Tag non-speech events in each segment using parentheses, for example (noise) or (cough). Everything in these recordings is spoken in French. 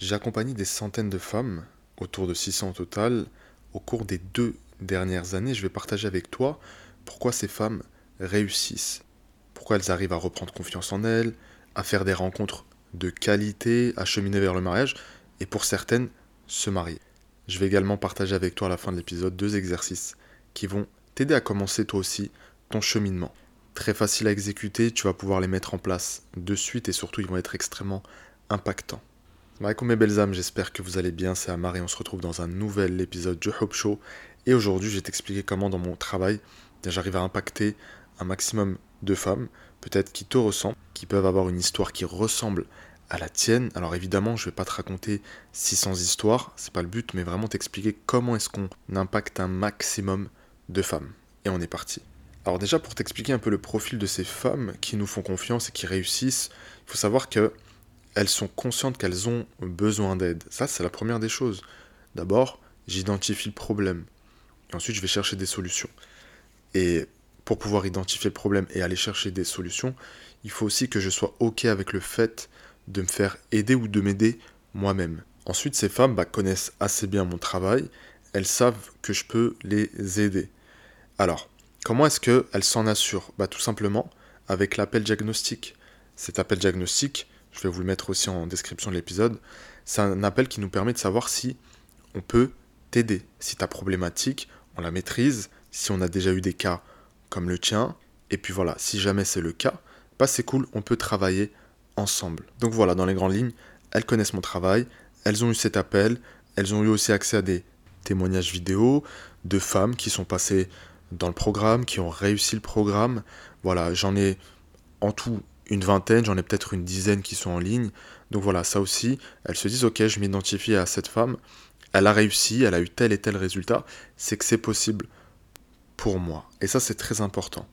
J'ai accompagné des centaines de femmes, autour de 600 au total, au cours des deux dernières années. Je vais partager avec toi pourquoi ces femmes réussissent, pourquoi elles arrivent à reprendre confiance en elles, à faire des rencontres de qualité, à cheminer vers le mariage, et pour certaines, se marier. Je vais également partager avec toi à la fin de l'épisode deux exercices qui vont t'aider à commencer toi aussi ton cheminement. Très facile à exécuter, tu vas pouvoir les mettre en place de suite et surtout ils vont être extrêmement impactants. Salam mes belles âmes, j'espère que vous allez bien, c'est Amar et on se retrouve dans un nouvel épisode du Hope Show. Et aujourd'hui, je vais t'expliquer comment dans mon travail, j'arrive à impacter un maximum de femmes, peut-être qui te ressemblent, qui peuvent avoir une histoire qui ressemble à la tienne. Alors évidemment, je ne vais pas te raconter 600 histoires, c'est pas le but, mais vraiment t'expliquer comment est-ce qu'on impacte un maximum de femmes. Et on est parti. Alors déjà, pour t'expliquer un peu le profil de ces femmes qui nous font confiance et qui réussissent, il faut savoir que elles sont conscientes qu'elles ont besoin d'aide. Ça, c'est la première des choses. D'abord, j'identifie le problème. Ensuite, je vais chercher des solutions. Et pour pouvoir identifier le problème et aller chercher des solutions, il faut aussi que je sois OK avec le fait de me faire aider ou de m'aider moi-même. Ensuite, ces femmes bah, connaissent assez bien mon travail. Elles savent que je peux les aider. Alors, comment est-ce qu'elles s'en assurent? Bah, Tout simplement avec l'appel diagnostic. Cet appel diagnostic, je vais vous le mettre aussi en description de l'épisode, c'est un appel qui nous permet de savoir si on peut t'aider, si ta problématique, on la maîtrise, si on a déjà eu des cas comme le tien, et puis voilà, si jamais c'est le cas, bah c'est cool, on peut travailler ensemble. Donc voilà, dans les grandes lignes, elles connaissent mon travail, elles ont eu cet appel, elles ont eu aussi accès à des témoignages vidéo de femmes qui sont passées dans le programme, qui ont réussi le programme. Voilà, j'en ai en tout une vingtaine, j'en ai peut-être une dizaine qui sont en ligne. Donc voilà, ça aussi, elles se disent, ok, je m'identifie à cette femme, elle a réussi, elle a eu tel et tel résultat, c'est que c'est possible pour moi. Et ça, c'est très important.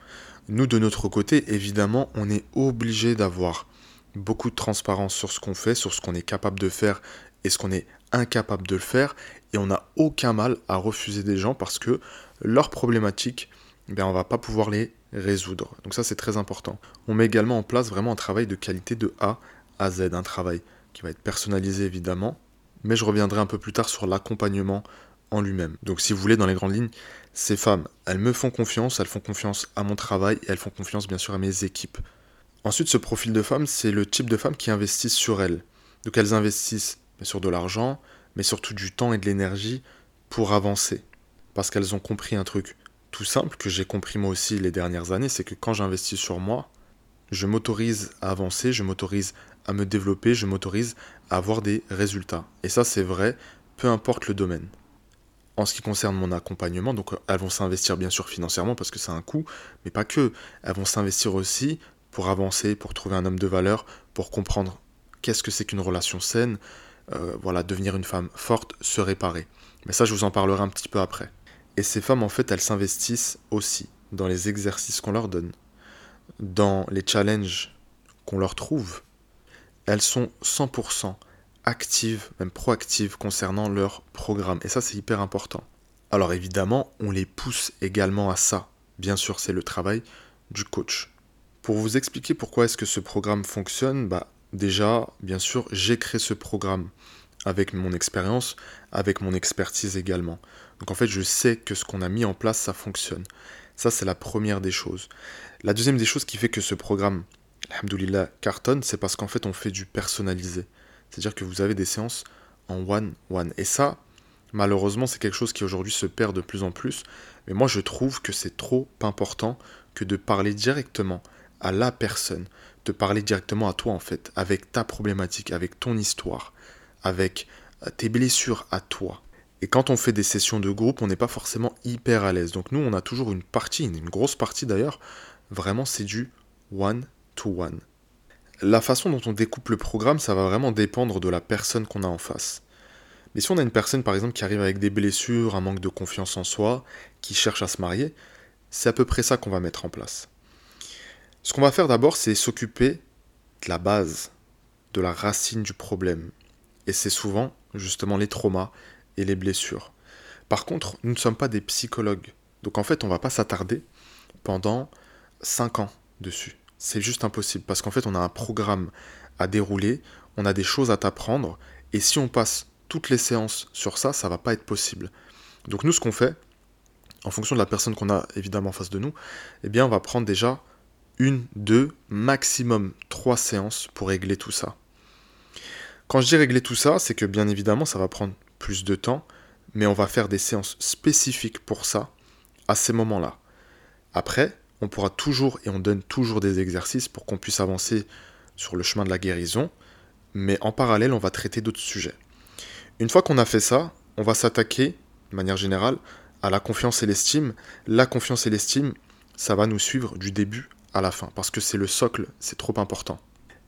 Nous, de notre côté, évidemment, on est obligé d'avoir beaucoup de transparence sur ce qu'on fait, sur ce qu'on est capable de faire et ce qu'on est incapable de le faire. Et on n'a aucun mal à refuser des gens parce que leurs problématiques, ben, on va pas pouvoir les résoudre. Donc ça c'est très important. On met également en place vraiment un travail de qualité de A à Z, un travail qui va être personnalisé évidemment, mais je reviendrai un peu plus tard sur l'accompagnement en lui-même. Donc si vous voulez, dans les grandes lignes, ces femmes, elles me font confiance, elles font confiance à mon travail et elles font confiance bien sûr à mes équipes. Ensuite, ce profil de femme, c'est le type de femmes qui investissent sur elles. Donc elles investissent bien sûr de l'argent, mais surtout du temps et de l'énergie pour avancer. Parce qu'elles ont compris un truc tout simple que j'ai compris moi aussi les dernières années, c'est que quand j'investis sur moi, je m'autorise à avancer, je m'autorise à me développer, je m'autorise à avoir des résultats. Et ça c'est vrai, peu importe le domaine. En ce qui concerne mon accompagnement, donc elles vont s'investir bien sûr financièrement parce que c'est un coût, mais pas que. Elles vont s'investir aussi pour avancer, pour trouver un homme de valeur, pour comprendre qu'est-ce que c'est qu'une relation saine, euh, voilà, devenir une femme forte, se réparer. Mais ça, je vous en parlerai un petit peu après. Et ces femmes, en fait, elles s'investissent aussi dans les exercices qu'on leur donne, dans les challenges qu'on leur trouve. Elles sont 100% actives, même proactives concernant leur programme. Et ça, c'est hyper important. Alors évidemment, on les pousse également à ça. Bien sûr, c'est le travail du coach. Pour vous expliquer pourquoi est-ce que ce programme fonctionne, bah déjà, bien sûr, j'ai créé ce programme avec mon expérience, avec mon expertise également. Donc en fait, je sais que ce qu'on a mis en place, ça fonctionne. Ça, c'est la première des choses. La deuxième des choses qui fait que ce programme, alhamdoulilah, cartonne, c'est parce qu'en fait, on fait du personnalisé. C'est-à-dire que vous avez des séances en one-one. Et ça, malheureusement, c'est quelque chose qui aujourd'hui se perd de plus en plus. Mais moi, je trouve que c'est trop important que de parler directement à la personne, de parler directement à toi, en fait, avec ta problématique, avec ton histoire, avec euh, tes blessures à toi. Et quand on fait des sessions de groupe, on n'est pas forcément hyper à l'aise. Donc nous, on a toujours une partie, une grosse partie d'ailleurs, vraiment c'est du one-to-one. La façon dont on découpe le programme, ça va vraiment dépendre de la personne qu'on a en face. Mais si on a une personne par exemple qui arrive avec des blessures, un manque de confiance en soi, qui cherche à se marier, c'est à peu près ça qu'on va mettre en place. Ce qu'on va faire d'abord, c'est s'occuper de la base, de la racine du problème. Et c'est souvent justement les traumas, et les blessures. Par contre, nous ne sommes pas des psychologues. Donc en fait, on ne va pas s'attarder pendant 5 ans dessus. C'est juste impossible parce qu'en fait, on a un programme à dérouler, on a des choses à t'apprendre Et si on passe toutes les séances sur ça, ça va pas être possible. Donc nous, ce qu'on fait, en fonction de la personne qu'on a évidemment en face de nous, eh bien, on va prendre déjà une, deux, maximum trois séances pour régler tout ça. Quand je dis régler tout ça, c'est que bien évidemment, ça va prendre plus de temps, mais on va faire des séances spécifiques pour ça à ces moments-là. Après, on pourra toujours et on donne toujours des exercices pour qu'on puisse avancer sur le chemin de la guérison, mais en parallèle, on va traiter d'autres sujets. Une fois qu'on a fait ça, on va s'attaquer, de manière générale, à la confiance et l'estime. La confiance et l'estime, ça va nous suivre du début à la fin, parce que c'est le socle, c'est trop important.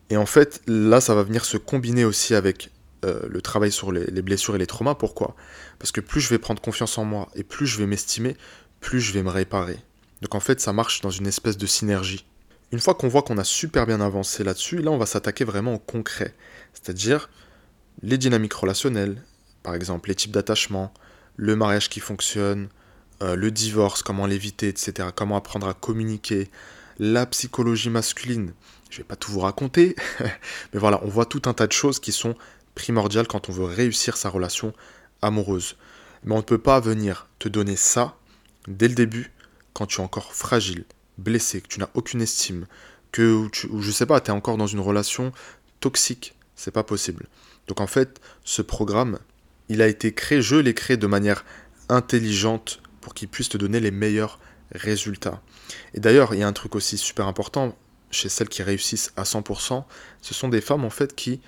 Et en fait, là, ça va venir se combiner aussi avec euh, le travail sur les, les, blessures et les traumas. Pourquoi? Parce que plus je vais prendre confiance en moi et plus je vais m'estimer, plus je vais me réparer. Donc en fait, ça marche dans une espèce de synergie. Une fois qu'on voit qu'on a super bien avancé là-dessus, là, on va s'attaquer vraiment au concret. C'est-à-dire les dynamiques relationnelles, par exemple les types d'attachement, le mariage qui fonctionne, euh, le divorce, comment l'éviter, etc. Comment apprendre à communiquer, la psychologie masculine. Je vais pas tout vous raconter, (laughs) mais voilà, on voit tout un tas de choses qui sont primordiales quand on veut réussir sa relation amoureuse. Mais on ne peut pas venir te donner ça dès le début quand tu es encore fragile, blessé, que tu n'as aucune estime, que tu, je sais pas, tu es encore dans une relation toxique. C'est pas possible. Donc en fait, ce programme, il a été créé, je l'ai créé de manière intelligente pour qu'il puisse te donner les meilleurs résultats. Et d'ailleurs, il y a un truc aussi super important chez celles qui réussissent à 100%, ce sont des femmes en fait qui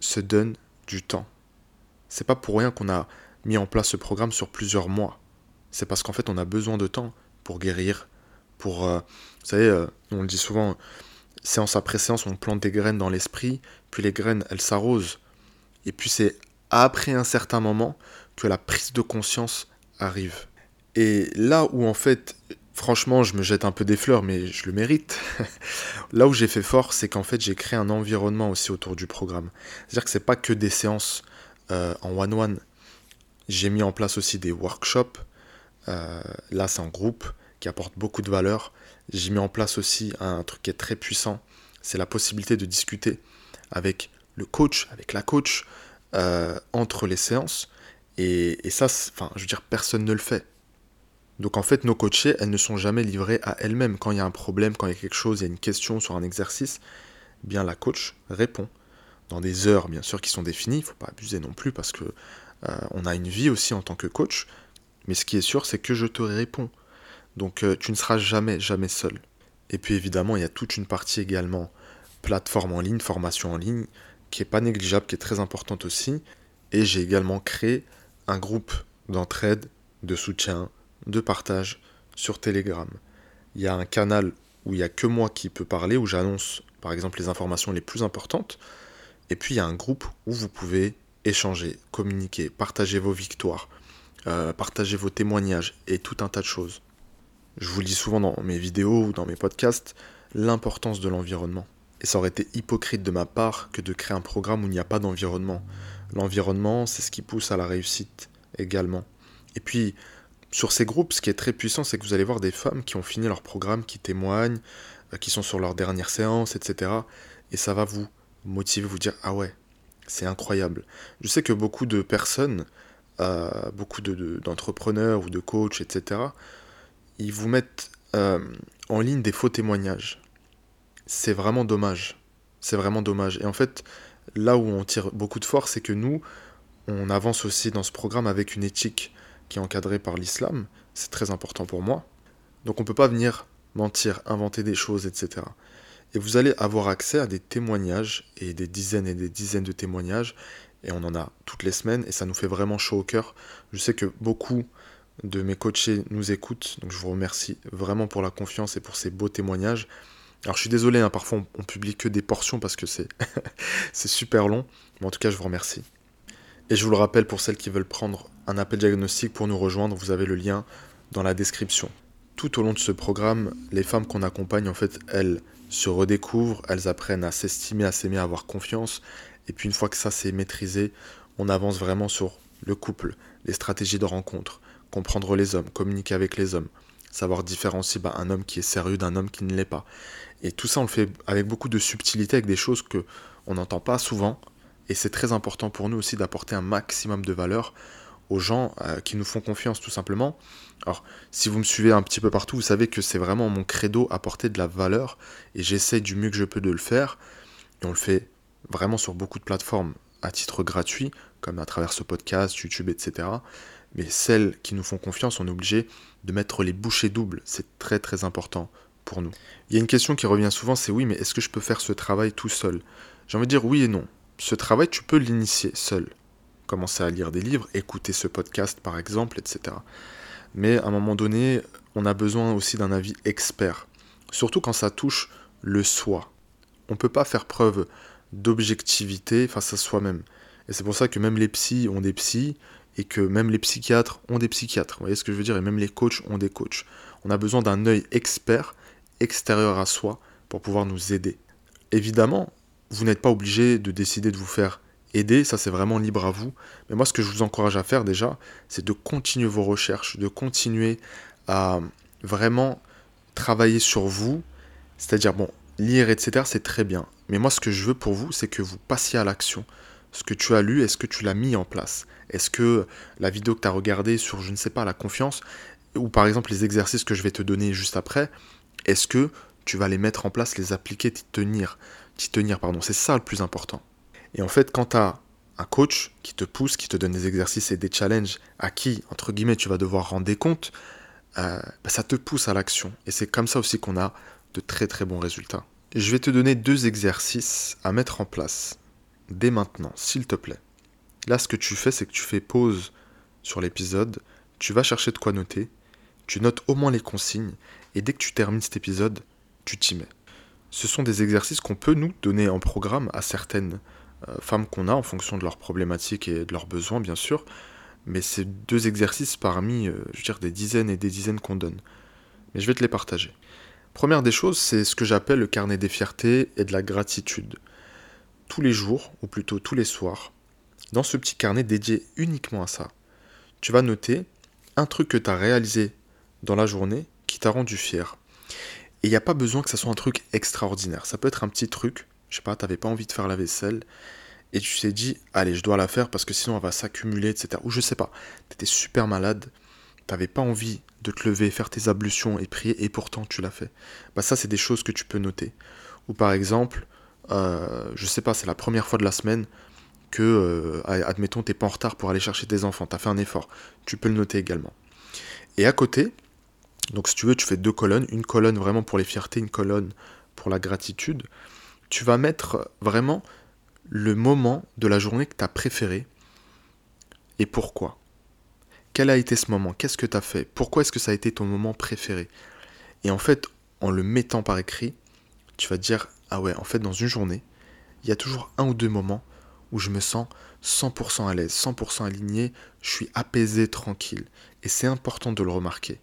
se donnent du temps. C'est pas pour rien qu'on a mis en place ce programme sur plusieurs mois. C'est parce qu'en fait, on a besoin de temps pour guérir, pour, euh, vous savez, euh, on le dit souvent, séance après séance, on plante des graines dans l'esprit, puis les graines, elles s'arrosent. Et puis c'est après un certain moment que la prise de conscience arrive. Et là où en fait, franchement, je me jette un peu des fleurs, mais je le mérite. (laughs) là où j'ai fait fort, c'est qu'en fait, j'ai créé un environnement aussi autour du programme. C'est-à-dire que c'est pas que des séances euh, en one-one. J'ai mis en place aussi des workshops. Euh, là, c'est en groupe qui apporte beaucoup de valeur. J'ai mis en place aussi un truc qui est très puissant. C'est la possibilité de discuter avec le coach, avec la coach, euh, entre les séances. Et, ça, enfin, je veux dire, personne ne le fait. Donc en fait, nos coachés, elles ne sont jamais livrées à elles-mêmes. Quand il y a un problème, quand il y a quelque chose, il y a une question sur un exercice, eh bien la coach répond. Dans des heures, bien sûr, qui sont définies. Il ne faut pas abuser non plus parce que euh, on a une vie aussi en tant que coach. Mais ce qui est sûr, c'est que je te réponds. Donc euh, tu ne seras jamais, jamais seul. Et puis évidemment, il y a toute une partie également plateforme en ligne, formation en ligne, qui est pas négligeable, qui est très importante aussi. Et j'ai également créé un groupe d'entraide, de soutien, de partage sur Telegram. Il y a un canal où il n'y a que moi qui peux parler, où j'annonce par exemple les informations les plus importantes. Et puis il y a un groupe où vous pouvez échanger, communiquer, partager vos victoires, euh, partager vos témoignages et tout un tas de choses. Je vous le dis souvent dans mes vidéos ou dans mes podcasts, l'importance de l'environnement. Et ça aurait été hypocrite de ma part que de créer un programme où il n'y a pas d'environnement. L'environnement, c'est ce qui pousse à la réussite également. Et puis, sur ces groupes, ce qui est très puissant, c'est que vous allez voir des femmes qui ont fini leur programme, qui témoignent, euh, qui sont sur leur dernière séance, etc. Et ça va vous motiver, vous dire Ah ouais, c'est incroyable. Je sais que beaucoup de personnes, euh, beaucoup d'entrepreneurs de, ou de coachs, etc., ils vous mettent euh, en ligne des faux témoignages c'est vraiment dommage. C'est vraiment dommage. Et en fait, là où on tire beaucoup de force, c'est que nous, on avance aussi dans ce programme avec une éthique encadrée par l'islam. C'est très important pour moi. Donc on peut pas venir mentir, inventer des choses, etc. Et vous allez avoir accès à des témoignages, et des dizaines et des dizaines de témoignages, et on en a toutes les semaines, et ça nous fait vraiment chaud au cœur. Je sais que beaucoup de mes coachés nous écoutent, donc je vous remercie vraiment pour la confiance et pour ces beaux témoignages. Alors je suis désolé, hein, parfois on, publie que des portions parce que (laughs) c'est super long, mais en tout cas je vous remercie. Et je vous le rappelle pour celles qui veulent prendre un appel diagnostic pour nous rejoindre, vous avez le lien dans la description. Tout au long de ce programme, les femmes qu'on accompagne, en fait, elles se redécouvrent, elles apprennent à s'estimer, à s'aimer, à avoir confiance. Et puis une fois que ça c'est maîtrisé, on avance vraiment sur le couple, les stratégies de rencontre, comprendre les hommes, communiquer avec les hommes, savoir différencier bah, un homme qui est sérieux d'un homme qui ne l'est pas. Et tout ça, on le fait avec beaucoup de subtilité, avec des choses que on n'entend pas souvent. Et c'est très important pour nous aussi d'apporter un maximum de valeur aux gens euh, qui nous font confiance tout simplement. Alors, si vous me suivez un petit peu partout, vous savez que c'est vraiment mon credo apporter de la valeur et j'essaie du mieux que je peux de le faire. Et on le fait vraiment sur beaucoup de plateformes à titre gratuit, comme à travers ce podcast, YouTube, etc. Mais celles qui nous font confiance, on est obligé de mettre les bouchées doubles. C'est très très important pour nous. Il y a une question qui revient souvent, c'est oui, mais est-ce que je peux faire ce travail tout seul? J'ai envie de dire oui et non. Ce travail, tu peux l'initier seul. Commencer à lire des livres, écouter ce podcast par exemple, etc. Mais à un moment donné, on a besoin aussi d'un avis expert. Surtout quand ça touche le soi. On ne peut pas faire preuve d'objectivité face à soi-même. Et c'est pour ça que même les psys ont des psys et que même les psychiatres ont des psychiatres. Vous voyez ce que je veux dire? Et même les coachs ont des coachs. On a besoin d'un œil expert, extérieur à soi, pour pouvoir nous aider. Évidemment, vous n'êtes pas obligé de décider de vous faire aider, ça c'est vraiment libre à vous. Mais moi, ce que je vous encourage à faire déjà, c'est de continuer vos recherches, de continuer à vraiment travailler sur vous. C'est-à-dire, bon, lire, etc., c'est très bien. Mais moi, ce que je veux pour vous, c'est que vous passiez à l'action. Ce que tu as lu, est-ce que tu l'as mis en place? Est-ce que la vidéo que tu as regardée sur, je ne sais pas, la confiance, ou par exemple les exercices que je vais te donner juste après, est-ce que tu vas les mettre en place, les appliquer, t'y tenir? T'y tenir, pardon. C'est ça le plus important. Et en fait, quand tu as un coach qui te pousse, qui te donne des exercices et des challenges à qui, entre guillemets, tu vas devoir rendre des euh, bah, ça te pousse à l'action. Et c'est comme ça aussi qu'on a de très très bons résultats. Je vais te donner deux exercices à mettre en place dès maintenant, s'il te plaît. Là, ce que tu fais, c'est que tu fais pause sur l'épisode, tu vas chercher de quoi noter, tu notes au moins les consignes, et dès que tu termines cet épisode, tu t'y mets. Ce sont des exercices qu'on peut nous donner en programme à certaines euh, femmes qu'on a en fonction de leurs problématiques et de leurs besoins, bien sûr, mais c'est deux exercices parmi, euh, je veux des dizaines et des dizaines qu'on donne. Mais je vais te les partager. Première des choses, c'est ce que j'appelle le carnet des fiertés et de la gratitude. Tous les jours, ou plutôt tous les soirs, dans ce petit carnet dédié uniquement à ça, tu vas noter un truc que tu as réalisé dans la journée qui t'a rendu fier. Et il n'y a pas besoin que ça soit un truc extraordinaire. Ça peut être un petit truc, je sais pas, tu n'avais pas envie de faire la vaisselle, et tu t'es dit, allez, je dois la faire parce que sinon elle va s'accumuler, etc. Ou je sais pas, tu étais super malade, t'avais pas envie de te lever, faire tes ablutions et prier, et pourtant tu l'as fait. Bah ça, c'est des choses que tu peux noter. Ou par exemple, euh, je sais pas, c'est la première fois de la semaine que, euh, admettons, t'es pas en retard pour aller chercher tes enfants, t'as fait un effort. Tu peux le noter également. Et à côté, donc si tu veux, tu fais deux colonnes, une colonne vraiment pour les fiertés, une colonne pour la gratitude. Tu vas mettre vraiment le moment de la journée que tu as préféré et pourquoi? Quel a été ce moment? Qu'est-ce que tu as fait? Pourquoi est-ce que ça a été ton moment préféré? Et en fait, en le mettant par écrit, tu vas dire Ah ouais, en fait, dans une journée, il y a toujours un ou deux moments où je me sens 100% à l'aise, 100% aligné, je suis apaisé, tranquille. Et c'est important de le remarquer.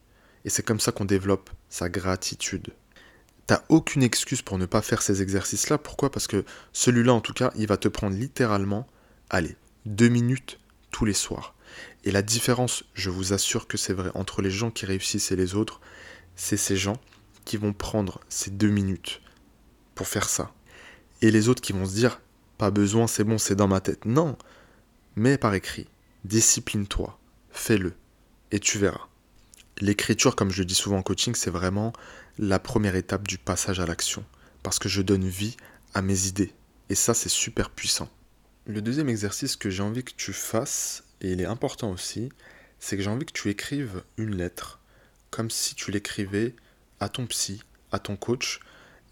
Et c'est comme ça qu'on développe sa gratitude. T'as aucune excuse pour ne pas faire ces exercices-là. Pourquoi? Parce que celui-là, en tout cas, il va te prendre littéralement, allez, deux minutes tous les soirs. Et la différence, je vous assure que c'est vrai, entre les gens qui réussissent et les autres, c'est ces gens qui vont prendre ces deux minutes pour faire ça. Et les autres qui vont se dire, pas besoin, c'est bon, c'est dans ma tête. Non, mais par écrit, discipline-toi, fais-le, et tu verras. L'écriture, comme je le dis souvent en coaching, c'est vraiment la première étape du passage à l'action, parce que je donne vie à mes idées, et ça c'est super puissant. Le deuxième exercice que j'ai envie que tu fasses, et il est important aussi, c'est que j'ai envie que tu écrives une lettre, comme si tu l'écrivais à ton psy, à ton coach,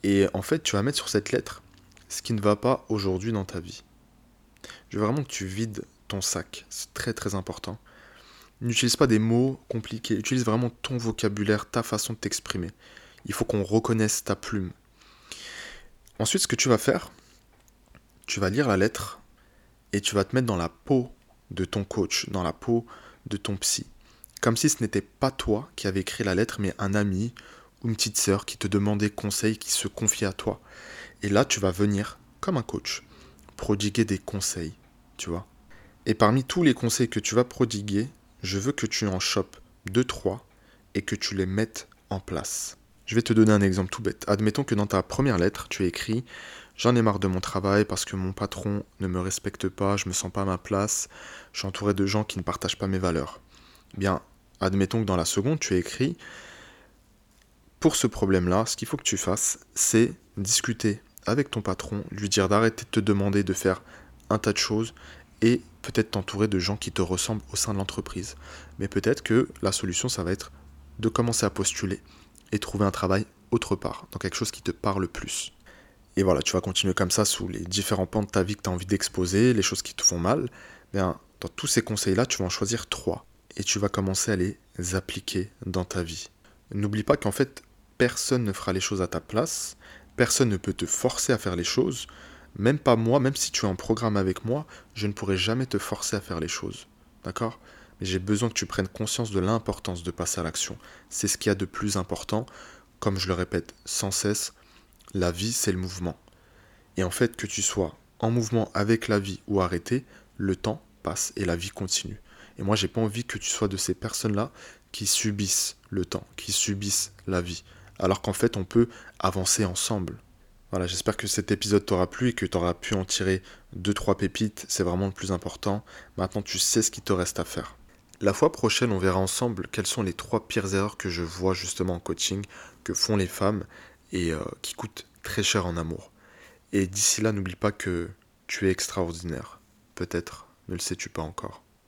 et en fait tu vas mettre sur cette lettre ce qui ne va pas aujourd'hui dans ta vie. Je veux vraiment que tu vides ton sac, c'est très très important. N'utilise pas des mots compliqués, utilise vraiment ton vocabulaire, ta façon de t'exprimer. Il faut qu'on reconnaisse ta plume. Ensuite, ce que tu vas faire, tu vas lire la lettre et tu vas te mettre dans la peau de ton coach, dans la peau de ton psy. Comme si ce n'était pas toi qui avais écrit la lettre, mais un ami ou une petite sœur qui te demandait conseil, qui se confiait à toi. Et là, tu vas venir, comme un coach, prodiguer des conseils, tu vois. Et parmi tous les conseils que tu vas prodiguer, je veux que tu en chopes deux, trois et que tu les mettes en place. Je vais te donner un exemple tout bête. Admettons que dans ta première lettre, tu as écrit J'en ai marre de mon travail parce que mon patron ne me respecte pas, je me sens pas à ma place, je suis entouré de gens qui ne partagent pas mes valeurs. Bien, admettons que dans la seconde, tu as écrit Pour ce problème-là, ce qu'il faut que tu fasses, c'est discuter avec ton patron, lui dire d'arrêter de te demander de faire un tas de choses et peut-être t'entourer de gens qui te ressemblent au sein de l'entreprise. Mais peut-être que la solution, ça va être de commencer à postuler et trouver un travail autre part, dans quelque chose qui te parle plus. Et voilà, tu vas continuer comme ça sous les différents pans de ta vie que tu as envie d'exposer, les choses qui te font mal. Bien, dans tous ces conseils-là, tu vas en choisir trois et tu vas commencer à les appliquer dans ta vie. N'oublie pas qu'en fait, personne ne fera les choses à ta place, personne ne peut te forcer à faire les choses, même pas moi, même si tu es en programme avec moi, je ne pourrai jamais te forcer à faire les choses. D'accord? Mais j'ai besoin que tu prennes conscience de l'importance de passer à l'action. C'est ce qu'il y a de plus important. Comme je le répète sans cesse, la vie, c'est le mouvement. Et en fait, que tu sois en mouvement avec la vie ou arrêté, le temps passe et la vie continue. Et moi, j'ai pas envie que tu sois de ces personnes-là qui subissent le temps, qui subissent la vie. Alors qu'en fait, on peut avancer ensemble. Voilà, j'espère que cet épisode t'aura plu et que tu auras pu en tirer 2-3 pépites, c'est vraiment le plus important. Maintenant, tu sais ce qu'il te reste à faire. La fois prochaine, on verra ensemble quelles sont les trois pires erreurs que je vois justement en coaching, que font les femmes et euh, qui coûtent très cher en amour. Et d'ici là, n'oublie pas que tu es extraordinaire. Peut-être ne le sais-tu pas encore.